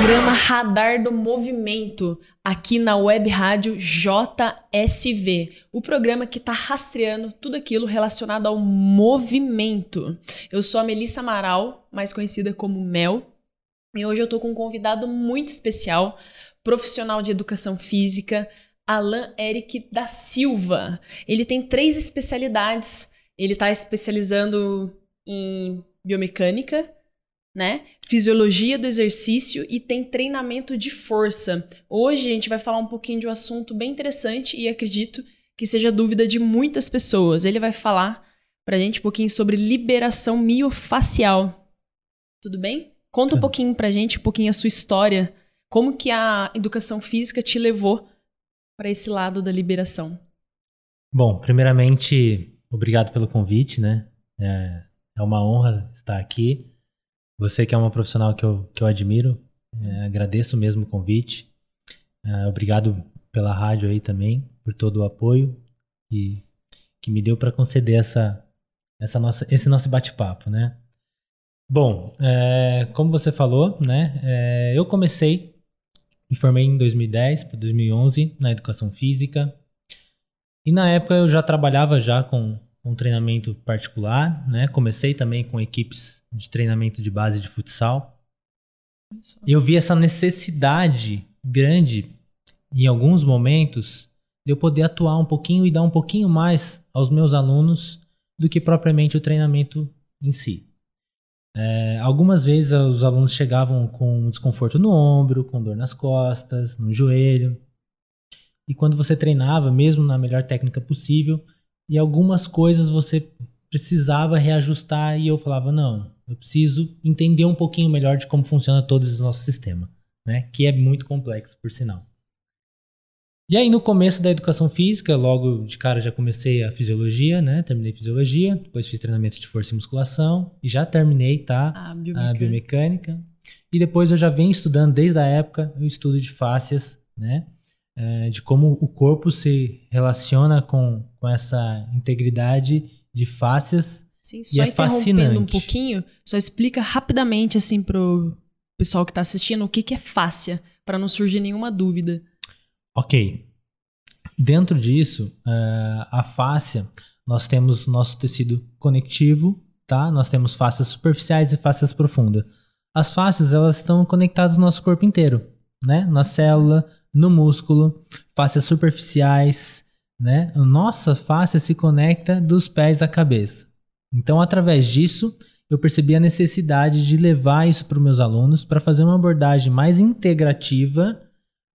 programa Radar do Movimento, aqui na web rádio JSV, o programa que está rastreando tudo aquilo relacionado ao movimento. Eu sou a Melissa Amaral, mais conhecida como Mel, e hoje eu estou com um convidado muito especial, profissional de educação física, Alan Eric da Silva. Ele tem três especialidades. Ele está especializando em biomecânica, né? Fisiologia do exercício e tem treinamento de força. Hoje a gente vai falar um pouquinho de um assunto bem interessante e acredito que seja dúvida de muitas pessoas. Ele vai falar pra gente um pouquinho sobre liberação miofacial. Tudo bem? Conta um pouquinho pra gente, um pouquinho a sua história. Como que a educação física te levou para esse lado da liberação? Bom, primeiramente, obrigado pelo convite, né? É, é uma honra estar aqui. Você que é uma profissional que eu, que eu admiro, é, agradeço mesmo o convite. É, obrigado pela rádio aí também, por todo o apoio e que me deu para conceder essa, essa nossa, esse nosso bate-papo, né? Bom, é, como você falou, né? É, eu comecei, me formei em 2010 para 2011 na educação física e na época eu já trabalhava já com um treinamento particular, né? Comecei também com equipes de treinamento de base de futsal. Eu vi essa necessidade grande em alguns momentos de eu poder atuar um pouquinho e dar um pouquinho mais aos meus alunos do que propriamente o treinamento em si. É, algumas vezes os alunos chegavam com desconforto no ombro, com dor nas costas, no joelho. E quando você treinava, mesmo na melhor técnica possível, e algumas coisas você precisava reajustar e eu falava não, eu preciso entender um pouquinho melhor de como funciona todo esse nosso sistema, né? Que é muito complexo, por sinal. E aí no começo da educação física, logo de cara já comecei a fisiologia, né? Terminei fisiologia, depois fiz treinamento de força e musculação e já terminei, tá? A biomecânica. A biomecânica. E depois eu já venho estudando desde a época o estudo de fáscias, né? É, de como o corpo se relaciona com, com essa integridade de fáscias. Sim, só e é fascinante. um pouquinho, só explica rapidamente assim pro pessoal que está assistindo o que, que é fáscia, para não surgir nenhuma dúvida. Ok. Dentro disso, uh, a fáscia, nós temos nosso tecido conectivo, tá? Nós temos fáscias superficiais e fáscias profundas. As fáscias, elas estão conectadas no nosso corpo inteiro, né? Na célula, no músculo, fáscias superficiais, né? Nossa face se conecta dos pés à cabeça. Então, através disso, eu percebi a necessidade de levar isso para os meus alunos para fazer uma abordagem mais integrativa,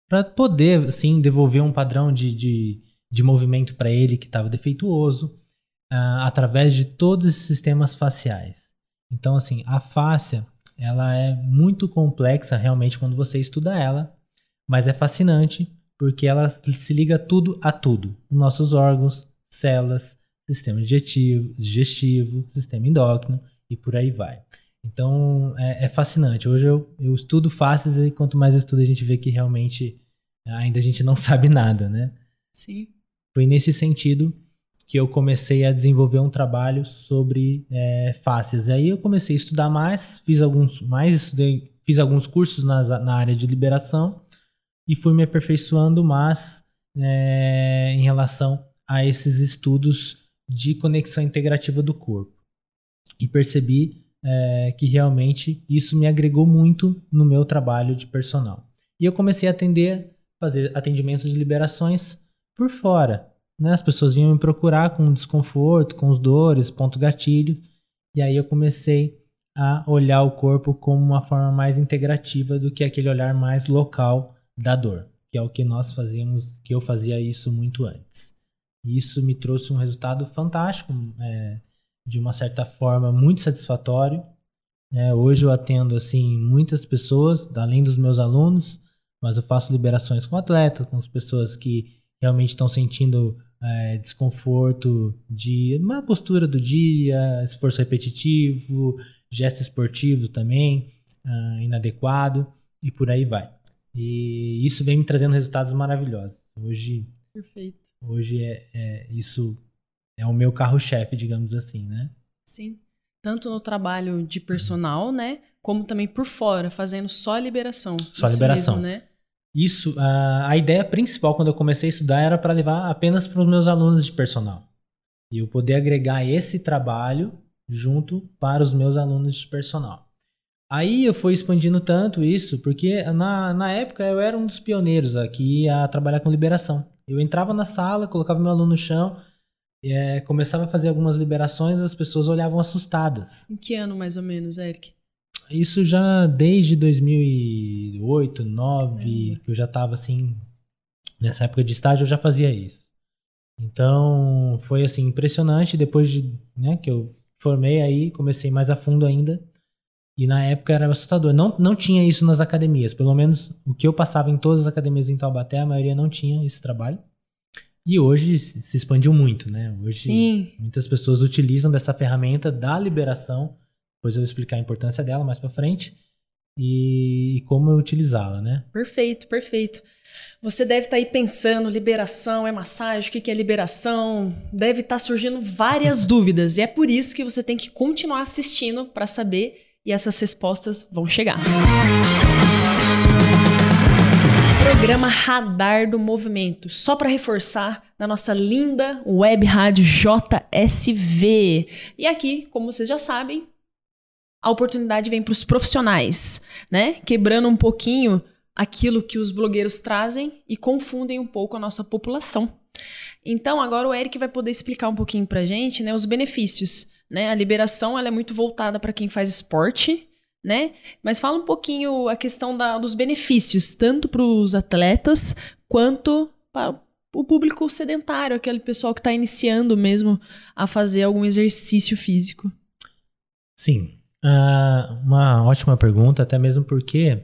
para poder, assim, devolver um padrão de, de, de movimento para ele que estava defeituoso, uh, através de todos esses sistemas faciais. Então, assim, a fáscia, ela é muito complexa realmente quando você estuda ela, mas é fascinante porque ela se liga tudo a tudo. Nossos órgãos, células, sistema digestivo, digestivo sistema endócrino e por aí vai. Então é, é fascinante. Hoje eu, eu estudo fáceis e quanto mais eu estudo a gente vê que realmente ainda a gente não sabe nada, né? Sim. Foi nesse sentido que eu comecei a desenvolver um trabalho sobre é, fáscias. Aí eu comecei a estudar mais, fiz alguns mais estudei, fiz alguns cursos na, na área de liberação e fui me aperfeiçoando mais é, em relação a esses estudos de conexão integrativa do corpo. E percebi é, que realmente isso me agregou muito no meu trabalho de personal. E eu comecei a atender, fazer atendimentos de liberações por fora. Né? As pessoas vinham me procurar com desconforto, com os dores, ponto gatilho. E aí eu comecei a olhar o corpo como uma forma mais integrativa do que aquele olhar mais local da dor, que é o que nós fazíamos, que eu fazia isso muito antes. E isso me trouxe um resultado fantástico, é, de uma certa forma muito satisfatório. É, hoje eu atendo assim muitas pessoas, além dos meus alunos, mas eu faço liberações com atletas, com as pessoas que realmente estão sentindo é, desconforto de uma postura do dia, esforço repetitivo, gesto esportivo também uh, inadequado e por aí vai. E isso vem me trazendo resultados maravilhosos. Hoje, Perfeito. hoje é, é isso é o meu carro-chefe, digamos assim, né? Sim. tanto no trabalho de personal, né? Como também por fora, fazendo só a liberação. Só a liberação. mesmo, né? Isso, a, a ideia principal quando eu comecei a estudar era para levar apenas para os meus alunos de personal. E eu poder agregar esse trabalho junto para os meus alunos de personal. Aí eu fui expandindo tanto isso, porque na, na época eu era um dos pioneiros aqui a trabalhar com liberação. Eu entrava na sala, colocava meu aluno no chão, é, começava a fazer algumas liberações, as pessoas olhavam assustadas. Em que ano, mais ou menos, Eric? Isso já desde 2008, 2009, que eu já estava assim, nessa época de estágio eu já fazia isso. Então, foi assim impressionante depois de, né, que eu formei aí, comecei mais a fundo ainda. E na época era assustador. Não, não tinha isso nas academias. Pelo menos o que eu passava em todas as academias em Taubaté, a maioria não tinha esse trabalho. E hoje se expandiu muito, né? Hoje Sim. muitas pessoas utilizam dessa ferramenta da liberação. Depois eu vou explicar a importância dela mais para frente e, e como utilizá-la, né? Perfeito, perfeito. Você deve estar aí pensando, liberação, é massagem, o que que é liberação? Deve estar surgindo várias dúvidas. E é por isso que você tem que continuar assistindo para saber e essas respostas vão chegar. Programa Radar do Movimento, só para reforçar na nossa linda web rádio JSV. E aqui, como vocês já sabem, a oportunidade vem para os profissionais, né? Quebrando um pouquinho aquilo que os blogueiros trazem e confundem um pouco a nossa população. Então, agora o Eric vai poder explicar um pouquinho pra gente, né, os benefícios, né? A liberação, ela é muito voltada para quem faz esporte, né? Mas fala um pouquinho a questão da, dos benefícios, tanto para os atletas quanto para o público sedentário, aquele pessoal que está iniciando mesmo a fazer algum exercício físico. Sim, ah, uma ótima pergunta, até mesmo porque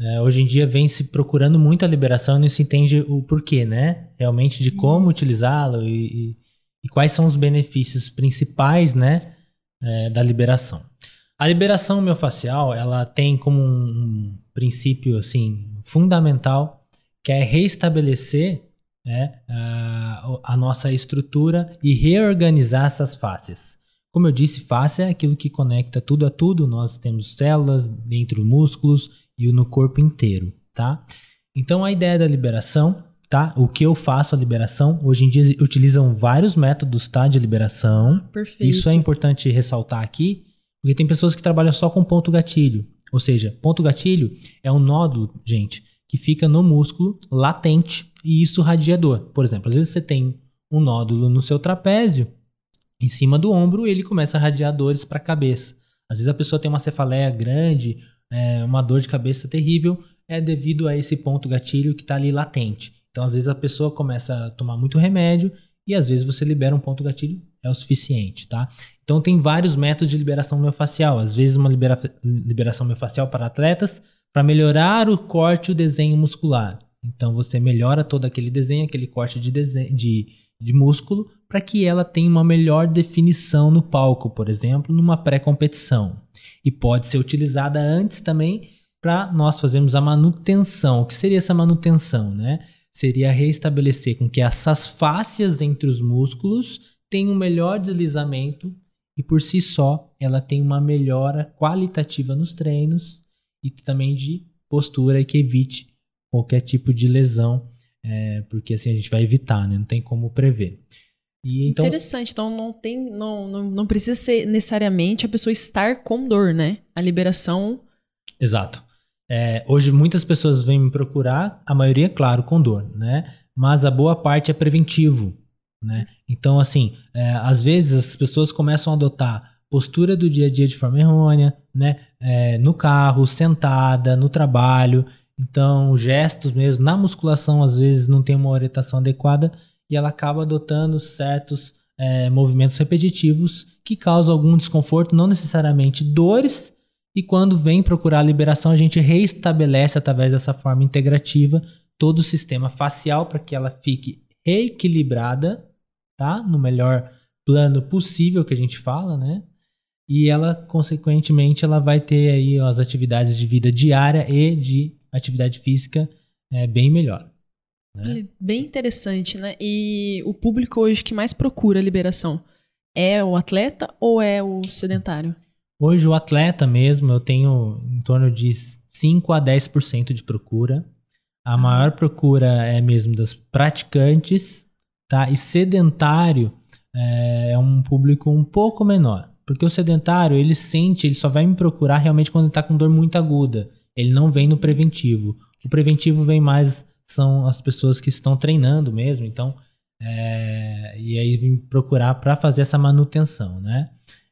é, hoje em dia vem se procurando muita liberação e não se entende o porquê, né? Realmente de como utilizá-lo e, e- e quais são os benefícios principais, né, é, da liberação. A liberação miofascial, ela tem como um, princípio, assim, fundamental, que é restabelecer né, a, a nossa estrutura e reorganizar essas faces. Como eu disse, face é aquilo que conecta tudo a tudo. Nós temos células dentro dos músculos e no corpo inteiro, tá? Então a ideia da liberação, tá? O que eu faço a liberação, hoje em dia utilizam vários métodos, tá, de liberação. Perfeito. Isso é importante ressaltar aqui, porque tem pessoas que trabalham só com ponto gatilho. Ou seja, ponto gatilho é um nódulo, gente, que fica no músculo latente e isso radiador. Por exemplo, às vezes você tem um nódulo no seu trapézio, em cima do ombro, ele começa a radiar dores para a cabeça. Às vezes a pessoa tem uma cefaleia grande, é, uma dor de cabeça terrível, é devido a esse ponto gatilho que está ali latente. Então, às vezes a pessoa começa a tomar muito remédio e às vezes você libera um ponto gatilho, é o suficiente, tá? Então tem vários métodos de liberação miofascial. Às vezes uma libera- liberação miofascial para atletas para melhorar o corte e o desenho muscular. Então você melhora todo aquele desenho, aquele corte de, desenho, de, de músculo, para que ela tenha uma melhor definição no palco, por exemplo, numa pré-competição. E pode ser utilizada antes também para nós fazermos a manutenção. O que seria essa manutenção, né? Seria restabelecer com que essas fáscias entre os músculos tenham um melhor deslizamento e por si só ela tem uma melhora qualitativa nos treinos e também de postura que evite qualquer tipo de lesão, é, porque assim a gente vai evitar, né? Não tem como prever. E então, Interessante, então não tem, não, não, não precisa ser necessariamente a pessoa estar com dor, né? A liberação. Exato. É, hoje muitas pessoas vêm me procurar, a maioria, claro, com dor, né? Mas a boa parte é preventivo, né? Então, assim, é, às vezes as pessoas começam a adotar postura do dia a dia de forma errônea, né? É, no carro, sentada, no trabalho. Então, gestos mesmo, na musculação, às vezes não tem uma orientação adequada e ela acaba adotando certos é, movimentos repetitivos que causam algum desconforto, não necessariamente dores, e quando vem procurar a liberação, a gente reestabelece através dessa forma integrativa todo o sistema facial para que ela fique reequilibrada, tá? No melhor plano possível que a gente fala, né? E ela, consequentemente, ela vai ter aí as atividades de vida diária e de atividade física é, bem melhor. Né? Bem interessante, né? E o público hoje que mais procura liberação É o atleta ou é o sedentário? Hoje o atleta mesmo, eu tenho em torno de 5 a 10% de procura. A maior procura é mesmo das praticantes, tá? E sedentário é, é um público um pouco menor. Porque o sedentário, ele sente, ele só vai me procurar realmente quando ele tá com dor muito aguda. Ele não vem no preventivo. O preventivo vem mais, são as pessoas que estão treinando mesmo, então, é, e aí vem procurar para fazer essa manutenção, né?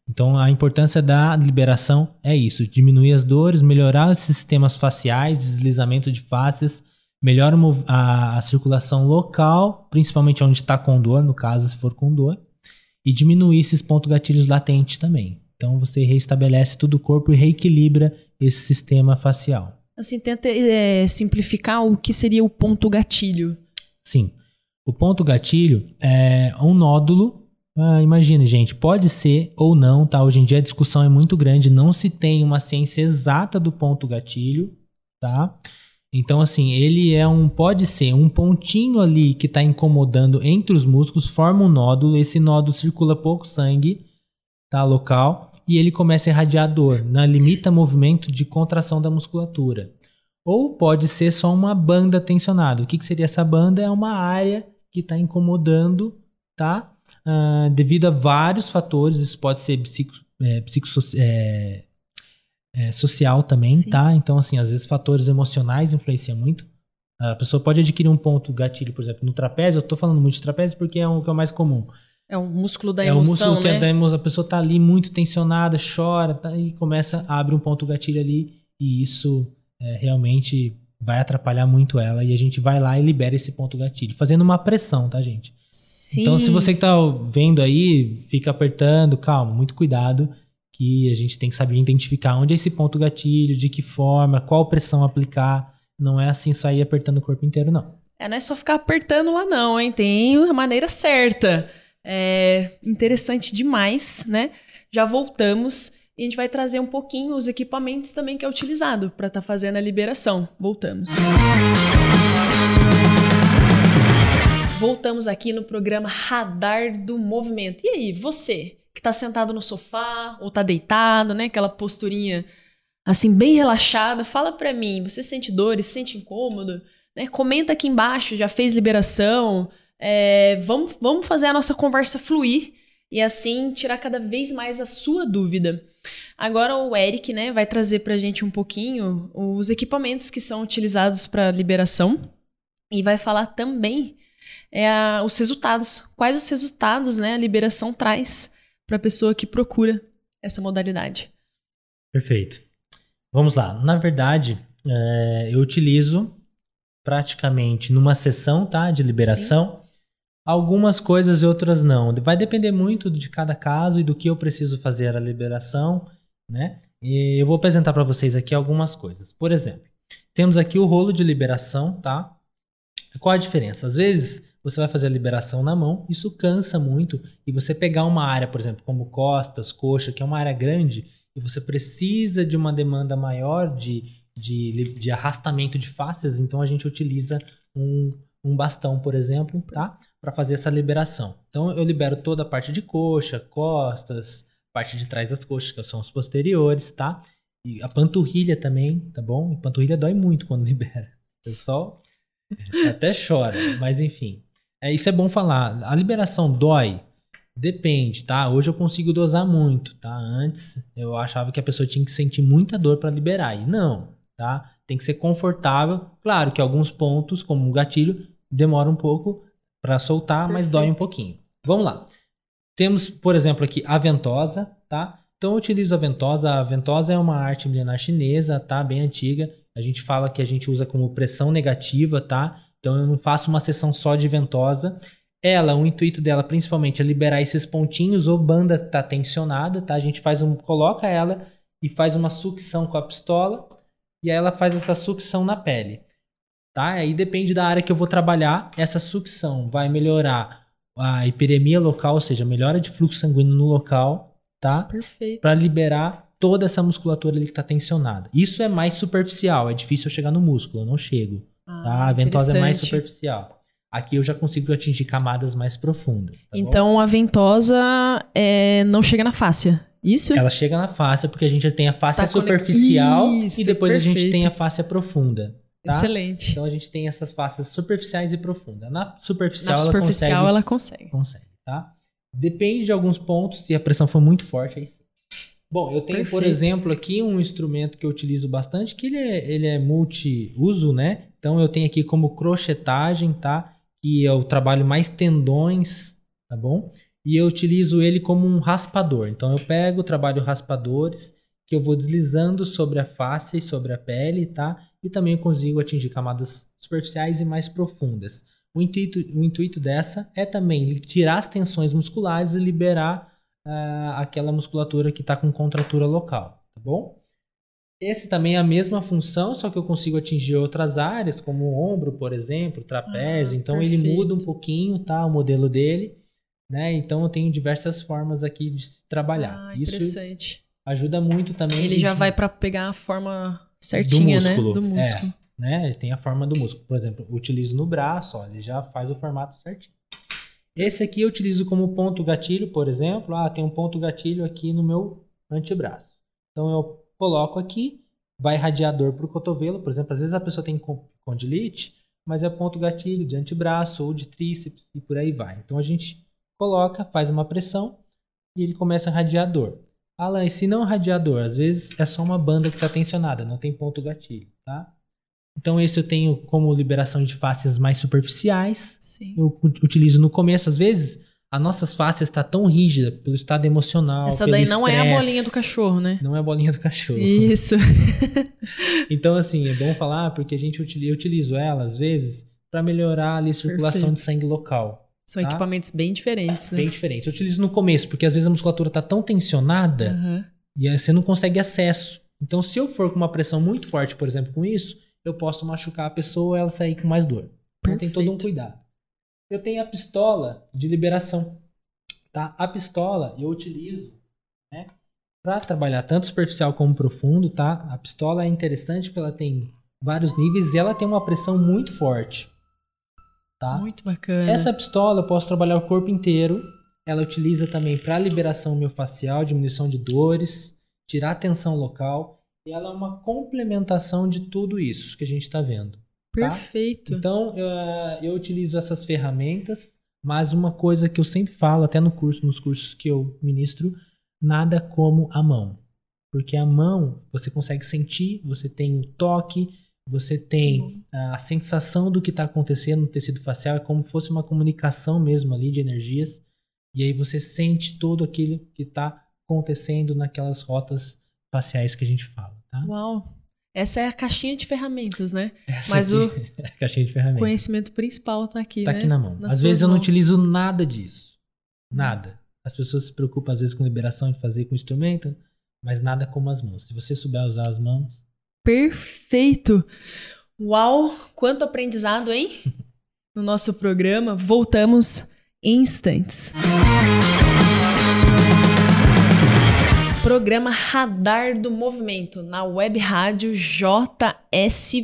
Então, a importância da liberação é isso: diminuir as dores, melhorar os sistemas faciais, deslizamento de faces, melhora a, a circulação local, principalmente onde está com dor, no caso, se for com dor, e diminuir esses pontos gatilhos latentes também. Então, você reestabelece todo o corpo e reequilibra esse sistema facial. Assim, tenta é, simplificar o que seria o ponto gatilho. Sim. O ponto gatilho é um nódulo ah, imagine, gente, pode ser ou não, tá? Hoje em dia a discussão é muito grande, não se tem uma ciência exata do ponto gatilho, tá? Então, assim, ele é um, pode ser um pontinho ali que está incomodando entre os músculos, forma um nódulo, esse nódulo circula pouco sangue, tá? Local, e ele começa a irradiar dor, né? limita movimento de contração da musculatura. Ou pode ser só uma banda tensionada. O que, que seria essa banda? É uma área que está incomodando, tá? Uh, devido a vários fatores. Isso pode ser psico, é, é, é, social também, Sim. tá? Então, assim, às vezes fatores emocionais influenciam muito. A pessoa pode adquirir um ponto gatilho, por exemplo, no trapézio. Eu tô falando muito de trapézio porque é o que é o mais comum. É o músculo da emoção, É o músculo que é né? é da emoção. A pessoa tá ali muito tensionada, chora tá, e começa, a abrir um ponto gatilho ali e isso é, realmente vai atrapalhar muito ela e a gente vai lá e libera esse ponto gatilho, fazendo uma pressão, tá, gente? Sim. Então, se você que tá vendo aí, fica apertando, calma, muito cuidado, que a gente tem que saber identificar onde é esse ponto gatilho, de que forma, qual pressão aplicar. Não é assim só ir apertando o corpo inteiro, não. É, não é só ficar apertando lá, não, hein? Tem a maneira certa. É interessante demais, né? Já voltamos e a gente vai trazer um pouquinho os equipamentos também que é utilizado para estar tá fazendo a liberação. Voltamos. Voltamos aqui no programa Radar do Movimento. E aí, você que está sentado no sofá ou está deitado, né? Aquela posturinha assim bem relaxada, fala para mim, você sente dores, sente incômodo? Né? Comenta aqui embaixo, já fez liberação? É, vamos, vamos fazer a nossa conversa fluir e assim tirar cada vez mais a sua dúvida. Agora o Eric, né, vai trazer para a gente um pouquinho os equipamentos que são utilizados para liberação e vai falar também é a, os resultados. Quais os resultados né, a liberação traz para a pessoa que procura essa modalidade? Perfeito. Vamos lá. Na verdade, é, eu utilizo praticamente numa sessão tá, de liberação. Sim. Algumas coisas e outras não. Vai depender muito de cada caso e do que eu preciso fazer a liberação, né? E eu vou apresentar para vocês aqui algumas coisas. Por exemplo, temos aqui o rolo de liberação, tá? Qual a diferença? Às vezes você vai fazer a liberação na mão, isso cansa muito, e você pegar uma área, por exemplo, como costas, coxa, que é uma área grande, e você precisa de uma demanda maior de, de, de arrastamento de faces, então a gente utiliza um, um bastão, por exemplo, tá? Para fazer essa liberação. Então eu libero toda a parte de coxa, costas, parte de trás das coxas, que são os posteriores, tá? E a panturrilha também, tá bom? E panturrilha dói muito quando libera. O pessoal até chora, mas enfim. É, isso é bom falar. A liberação dói? Depende, tá? Hoje eu consigo dosar muito, tá? Antes eu achava que a pessoa tinha que sentir muita dor para liberar. E não, tá? Tem que ser confortável. Claro que alguns pontos, como o gatilho, demora um pouco para soltar, Perfeito. mas dói um pouquinho. Vamos lá. Temos, por exemplo, aqui a ventosa, tá? Então eu utilizo a ventosa. A ventosa é uma arte milenar chinesa, tá? Bem antiga. A gente fala que a gente usa como pressão negativa, tá? Então eu não faço uma sessão só de ventosa. Ela, o intuito dela principalmente é liberar esses pontinhos ou banda tá tensionada, tá? A gente faz um, coloca ela e faz uma sucção com a pistola e aí ela faz essa sucção na pele, tá? Aí depende da área que eu vou trabalhar, essa sucção vai melhorar a hiperemia local, ou seja, melhora de fluxo sanguíneo no local, tá? Perfeito. Para liberar toda essa musculatura ali que está tensionada. Isso é mais superficial, é difícil eu chegar no músculo, eu não chego. Ah, tá? A ventosa é mais superficial. Aqui eu já consigo atingir camadas mais profundas. Tá então bom? a ventosa é, não chega na fáscia. Isso? Ela chega na face porque a gente tem a face tá superficial Isso, e depois perfeito. a gente tem a face profunda. Tá? Excelente. Então a gente tem essas faces superficiais e profundas. Na superficial, na ela, superficial consegue, ela consegue. Consegue, tá? Depende de alguns pontos, se a pressão for muito forte, aí sim. Bom, eu tenho, Perfeito. por exemplo, aqui um instrumento que eu utilizo bastante, que ele é, ele é multi-uso, né? Então eu tenho aqui como crochetagem, tá? Que é o trabalho mais tendões, tá bom? E eu utilizo ele como um raspador. Então eu pego, trabalho raspadores, que eu vou deslizando sobre a face e sobre a pele, tá? E também eu consigo atingir camadas superficiais e mais profundas. O intuito, o intuito dessa é também tirar as tensões musculares e liberar uh, aquela musculatura que está com contratura local, tá bom? Esse também é a mesma função, só que eu consigo atingir outras áreas, como o ombro, por exemplo, o trapézio. Ah, então perfeito. ele muda um pouquinho, tá? O modelo dele, né? Então eu tenho diversas formas aqui de se trabalhar. Ah, interessante. Isso ajuda muito também. Ele já vai para pegar a forma certinha, do né? músculo. né? Do músculo. É, né? Ele tem a forma do músculo. Por exemplo, utilizo no braço, ó, ele já faz o formato certinho. Esse aqui eu utilizo como ponto gatilho, por exemplo. Ah, tem um ponto gatilho aqui no meu antebraço. Então eu coloco aqui, vai radiador para o cotovelo. Por exemplo, às vezes a pessoa tem condilite, mas é ponto gatilho de antebraço ou de tríceps e por aí vai. Então a gente coloca, faz uma pressão e ele começa a radiador. Alan, e se não radiador? Às vezes é só uma banda que está tensionada, não tem ponto gatilho, tá? Então, esse eu tenho como liberação de fáscias mais superficiais. Sim. Eu utilizo no começo, às vezes, a nossas fáscias está tão rígida pelo estado emocional. Essa daí não é a bolinha do cachorro, né? Não é a bolinha do cachorro. Isso. então, assim, é bom falar porque a gente utiliza, eu utilizo ela, às vezes, para melhorar ali, a circulação Perfeito. de sangue local. São tá? equipamentos bem diferentes, né? Bem diferentes. Eu utilizo no começo, porque às vezes a musculatura está tão tensionada uhum. e você não consegue acesso. Então, se eu for com uma pressão muito forte, por exemplo, com isso, eu posso machucar a pessoa e ela sair com mais dor. Então tem todo um cuidado. Eu tenho a pistola de liberação. Tá? A pistola eu utilizo né, para trabalhar tanto superficial como profundo. Tá? A pistola é interessante porque ela tem vários níveis e ela tem uma pressão muito forte. Tá? Muito bacana. Essa pistola eu posso trabalhar o corpo inteiro. Ela utiliza também para liberação miofascial, diminuição de dores, tirar a tensão local e ela é uma complementação de tudo isso que a gente está vendo. Tá? Perfeito. Então, eu, eu utilizo essas ferramentas, mas uma coisa que eu sempre falo, até no curso, nos cursos que eu ministro, nada como a mão. Porque a mão, você consegue sentir, você tem o toque, você tem a sensação do que está acontecendo no tecido facial, é como se fosse uma comunicação mesmo ali de energias. E aí você sente todo aquilo que está acontecendo naquelas rotas faciais que a gente fala, tá? Uau! Essa é a caixinha de ferramentas, né? Essa Mas o é a caixinha de ferramentas. conhecimento principal está aqui, tá né? aqui na mão. Nas às vezes eu não utilizo nada disso. Nada. As pessoas se preocupam às vezes com liberação de fazer com instrumento, mas nada como as mãos. Se você souber usar as mãos. Perfeito! Uau! Quanto aprendizado, hein? No nosso programa, voltamos em instantes. Programa Radar do Movimento na web rádio JSV.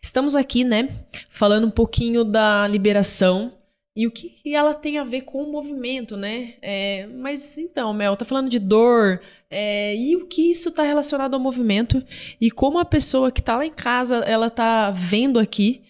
Estamos aqui, né, falando um pouquinho da liberação e o que ela tem a ver com o movimento, né? É, mas então, Mel, tá falando de dor, é, e o que isso está relacionado ao movimento e como a pessoa que está lá em casa, ela tá vendo aqui,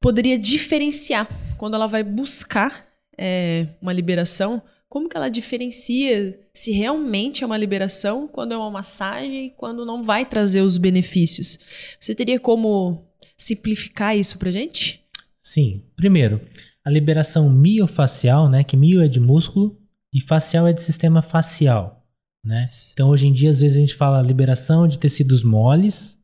poderia diferenciar quando ela vai buscar é, uma liberação como que ela diferencia se realmente é uma liberação, quando é uma massagem e quando não vai trazer os benefícios? Você teria como simplificar isso pra gente? Sim. Primeiro, a liberação miofacial, né, que mio é de músculo e facial é de sistema facial, né? Então, hoje em dia, às vezes a gente fala liberação de tecidos moles,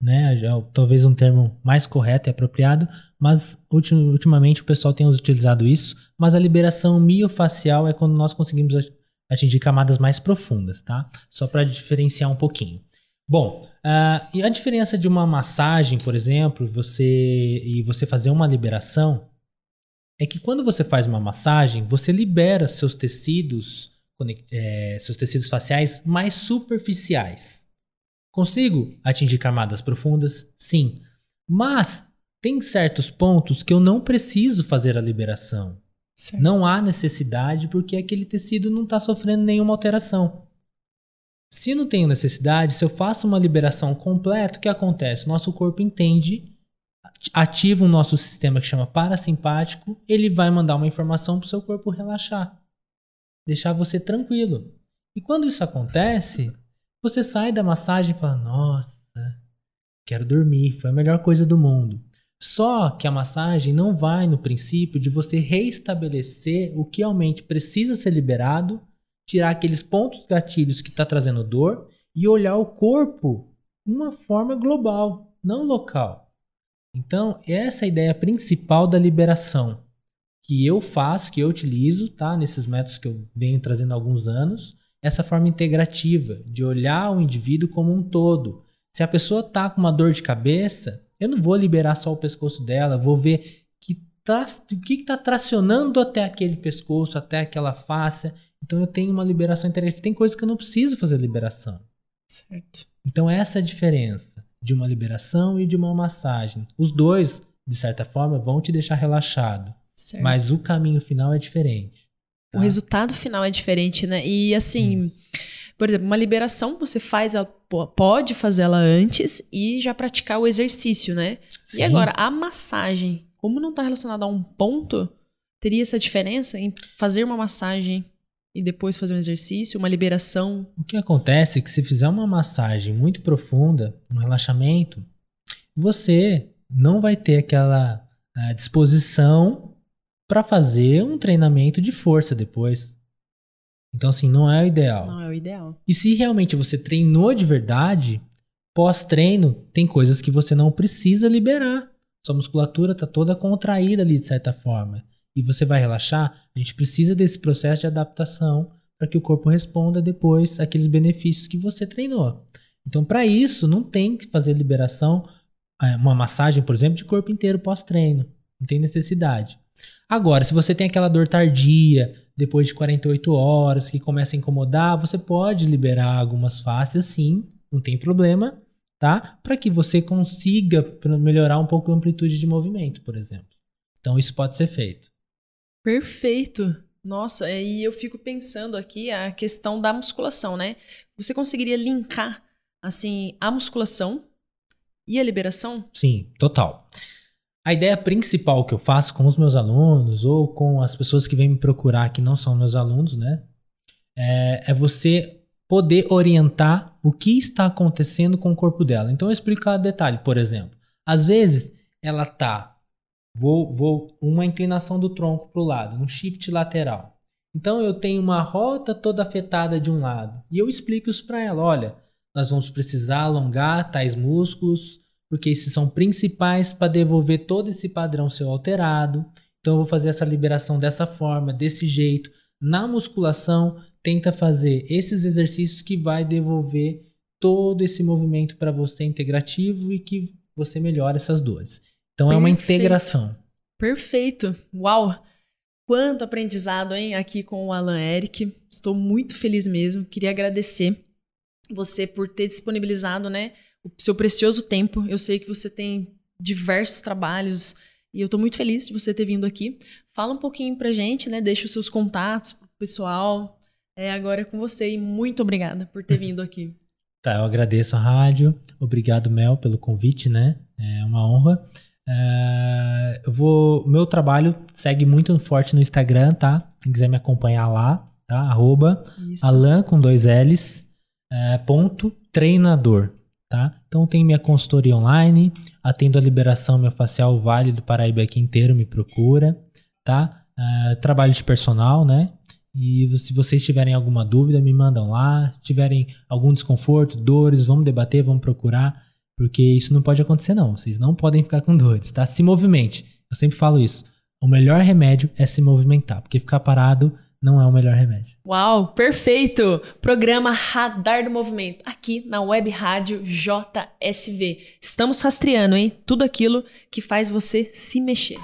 né? Talvez um termo mais correto e apropriado, mas ultimamente o pessoal tem utilizado isso. Mas a liberação miofacial é quando nós conseguimos atingir camadas mais profundas, tá? Só para diferenciar um pouquinho. Bom, uh, e a diferença de uma massagem, por exemplo, você e você fazer uma liberação é que quando você faz uma massagem, você libera seus tecidos, é, seus tecidos faciais mais superficiais. Consigo atingir camadas profundas? Sim. Mas Tem certos pontos que eu não preciso fazer a liberação. Certo. Não há necessidade porque aquele tecido não está sofrendo nenhuma alteração. Se não tenho necessidade, se eu faço uma liberação completa, o que acontece? Nosso corpo entende, ativa o nosso sistema que chama parasimpático, ele vai mandar uma informação para o seu corpo relaxar, deixar você tranquilo. E quando isso acontece, você sai da massagem e fala: Nossa, quero dormir, foi a melhor coisa do mundo. Só que a massagem não vai no princípio de você reestabelecer o que realmente precisa ser liberado tirar aqueles pontos gatilhos que está trazendo dor e olhar o corpo de uma forma global, não local. Então, essa é a ideia principal da liberação que eu faço, que eu utilizo, tá? Nesses métodos que eu venho trazendo há alguns anos, essa forma integrativa de olhar o indivíduo como um todo. Se a pessoa tá com uma dor de cabeça, eu não vou liberar só o pescoço dela, vou ver que tá, o que está tracionando até aquele pescoço, até aquela face, então eu tenho uma liberação inteligente. Tem coisas que eu não preciso fazer liberação. Certo. Então essa é a diferença de uma liberação e de uma massagem. Os dois, de certa forma, vão te deixar relaxado. Certo. Mas o caminho final é diferente. Tá? O resultado final é diferente, né? E assim, Sim. por exemplo, uma liberação você faz, ela pode fazer ela antes e já praticar o exercício, né? Sim. E agora, a massagem, como não está relacionada a um ponto, teria essa diferença em fazer uma massagem e depois fazer um exercício, uma liberação. O que acontece é que se fizer uma massagem muito profunda, um relaxamento, você não vai ter aquela uh, disposição para fazer um treinamento de força depois. Então, assim, não é o ideal. Não é o ideal. E se realmente você treinou de verdade, pós-treino, tem coisas que você não precisa liberar. Sua musculatura está toda contraída ali, de certa forma e você vai relaxar, a gente precisa desse processo de adaptação para que o corpo responda depois aqueles benefícios que você treinou. Então, para isso, não tem que fazer liberação, é, uma massagem, por exemplo, de corpo inteiro pós-treino. Não tem necessidade. Agora, se você tem aquela dor tardia, depois de 48 horas, que começa a incomodar, você pode liberar algumas faces, sim, não tem problema, tá? Para que você consiga melhorar um pouco a amplitude de movimento, por exemplo. Então, isso pode ser feito. Perfeito. Nossa, e eu fico pensando aqui a questão da musculação, né? Você conseguiria linkar, assim, a musculação e a liberação? Sim, total. A ideia principal que eu faço com os meus alunos ou com as pessoas que vêm me procurar que não são meus alunos, né? É, é você poder orientar o que está acontecendo com o corpo dela. Então eu explico cada detalhe, por exemplo. Às vezes ela tá Vou, vou uma inclinação do tronco para o lado, um shift lateral. Então eu tenho uma rota toda afetada de um lado. E eu explico isso para ela. Olha, nós vamos precisar alongar tais músculos, porque esses são principais para devolver todo esse padrão seu alterado. Então eu vou fazer essa liberação dessa forma, desse jeito. Na musculação, tenta fazer esses exercícios que vai devolver todo esse movimento para você integrativo e que você melhora essas dores. Então Perfeito. é uma integração. Perfeito. Uau! Quanto aprendizado, hein, aqui com o Alan Eric. Estou muito feliz mesmo. Queria agradecer você por ter disponibilizado, né, o seu precioso tempo. Eu sei que você tem diversos trabalhos e eu estou muito feliz de você ter vindo aqui. Fala um pouquinho pra gente, né? Deixa os seus contatos pro pessoal. É, agora é com você e muito obrigada por ter vindo aqui. Tá, eu agradeço a rádio. Obrigado, Mel, pelo convite, né? É uma honra. É, eu vou. Meu trabalho segue muito forte no Instagram, tá? Quem quiser me acompanhar lá, tá? Arroba Alan com dois L's, é, ponto treinador, tá? Então tem minha consultoria online, atendo a liberação miofascial Vale do Paraíba aqui inteiro, me procura, tá? É, trabalho de personal, né? E se vocês tiverem alguma dúvida, me mandam lá. Se tiverem algum desconforto, dores, vamos debater, vamos procurar. Porque isso não pode acontecer, não. Vocês não podem ficar com dores, tá? Se movimente. Eu sempre falo isso. O melhor remédio é se movimentar, porque ficar parado não é o melhor remédio. Uau, perfeito! Programa Radar do Movimento, aqui na Web Rádio JSV. Estamos rastreando, hein? Tudo aquilo que faz você se mexer.